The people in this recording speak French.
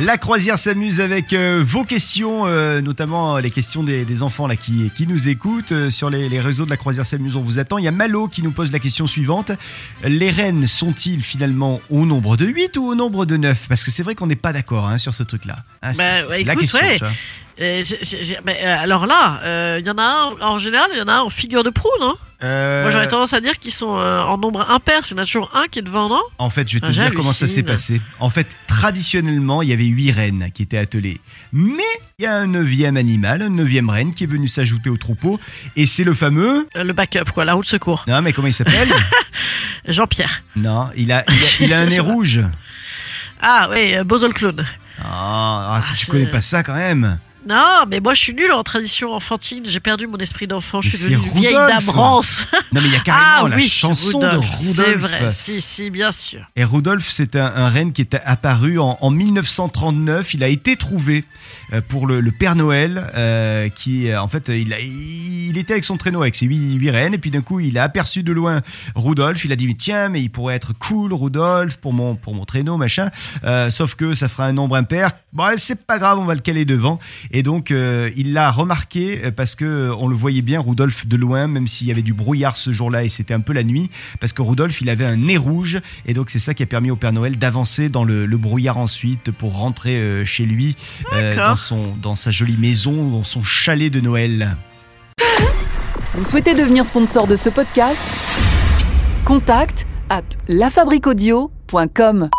La croisière s'amuse avec euh, vos questions, euh, notamment les questions des, des enfants là, qui, qui nous écoutent. Euh, sur les, les réseaux de la croisière s'amuse, on vous attend. Il y a Malo qui nous pose la question suivante. Les rennes sont-ils finalement au nombre de 8 ou au nombre de 9 Parce que c'est vrai qu'on n'est pas d'accord hein, sur ce truc-là. Ah, c'est- Bah, ouais, la question. ouais. Euh, mais, euh, alors là, euh, il y en a un, en général, il y en a un en figure de proue, non? Euh, Moi j'aurais tendance à dire qu'ils sont euh, en nombre impair, parce qu'il y en a toujours un qui est devant, non? En fait, je vais te Ah, dire comment ça s'est passé. En fait, traditionnellement, il y avait huit rennes qui étaient attelées. Mais il y a un neuvième animal, un neuvième reine qui est venu s'ajouter au troupeau. Et c'est le fameux... Euh, Le backup, quoi, la roue de secours. Non, mais comment il s'appelle? Jean-Pierre. Non, il a, il a, il a un nez rouge. Ah oui, Bozo le clown. Ah, ah, si Ah, tu connais pas ça quand même. Non, mais moi je suis nulle en tradition enfantine, j'ai perdu mon esprit d'enfant, je suis devenue vieille dame rance. Non, mais il y a carrément ah la oui, chanson Rudolph, de Rudolph. C'est vrai, si, si, bien sûr. Et Rudolf, c'est un, un renne qui est apparu en, en 1939. Il a été trouvé euh, pour le, le Père Noël, euh, qui euh, en fait, il, a- il était avec son traîneau avec ses huit, huit rennes, et puis d'un coup, il a aperçu de loin Rudolf. Il a dit mais tiens, mais il pourrait être cool, Rudolf, pour mon pour mon traîneau, machin. Euh, sauf que ça fera un nombre impair. Bon, c'est pas grave, on va le caler devant. Et donc, euh, il l'a remarqué euh, parce que euh, on le voyait bien, Rudolf, de loin, même s'il y avait du brouillard ce jour-là et c'était un peu la nuit, parce que Rudolf, il avait un nez rouge. Et donc, c'est ça qui a permis au Père Noël d'avancer dans le, le brouillard ensuite pour rentrer euh, chez lui, euh, D'accord. dans, son, dans sa jolie maison, dans son chalet de Noël. Vous souhaitez devenir sponsor de ce podcast? Contact à lafabriquaudio.com.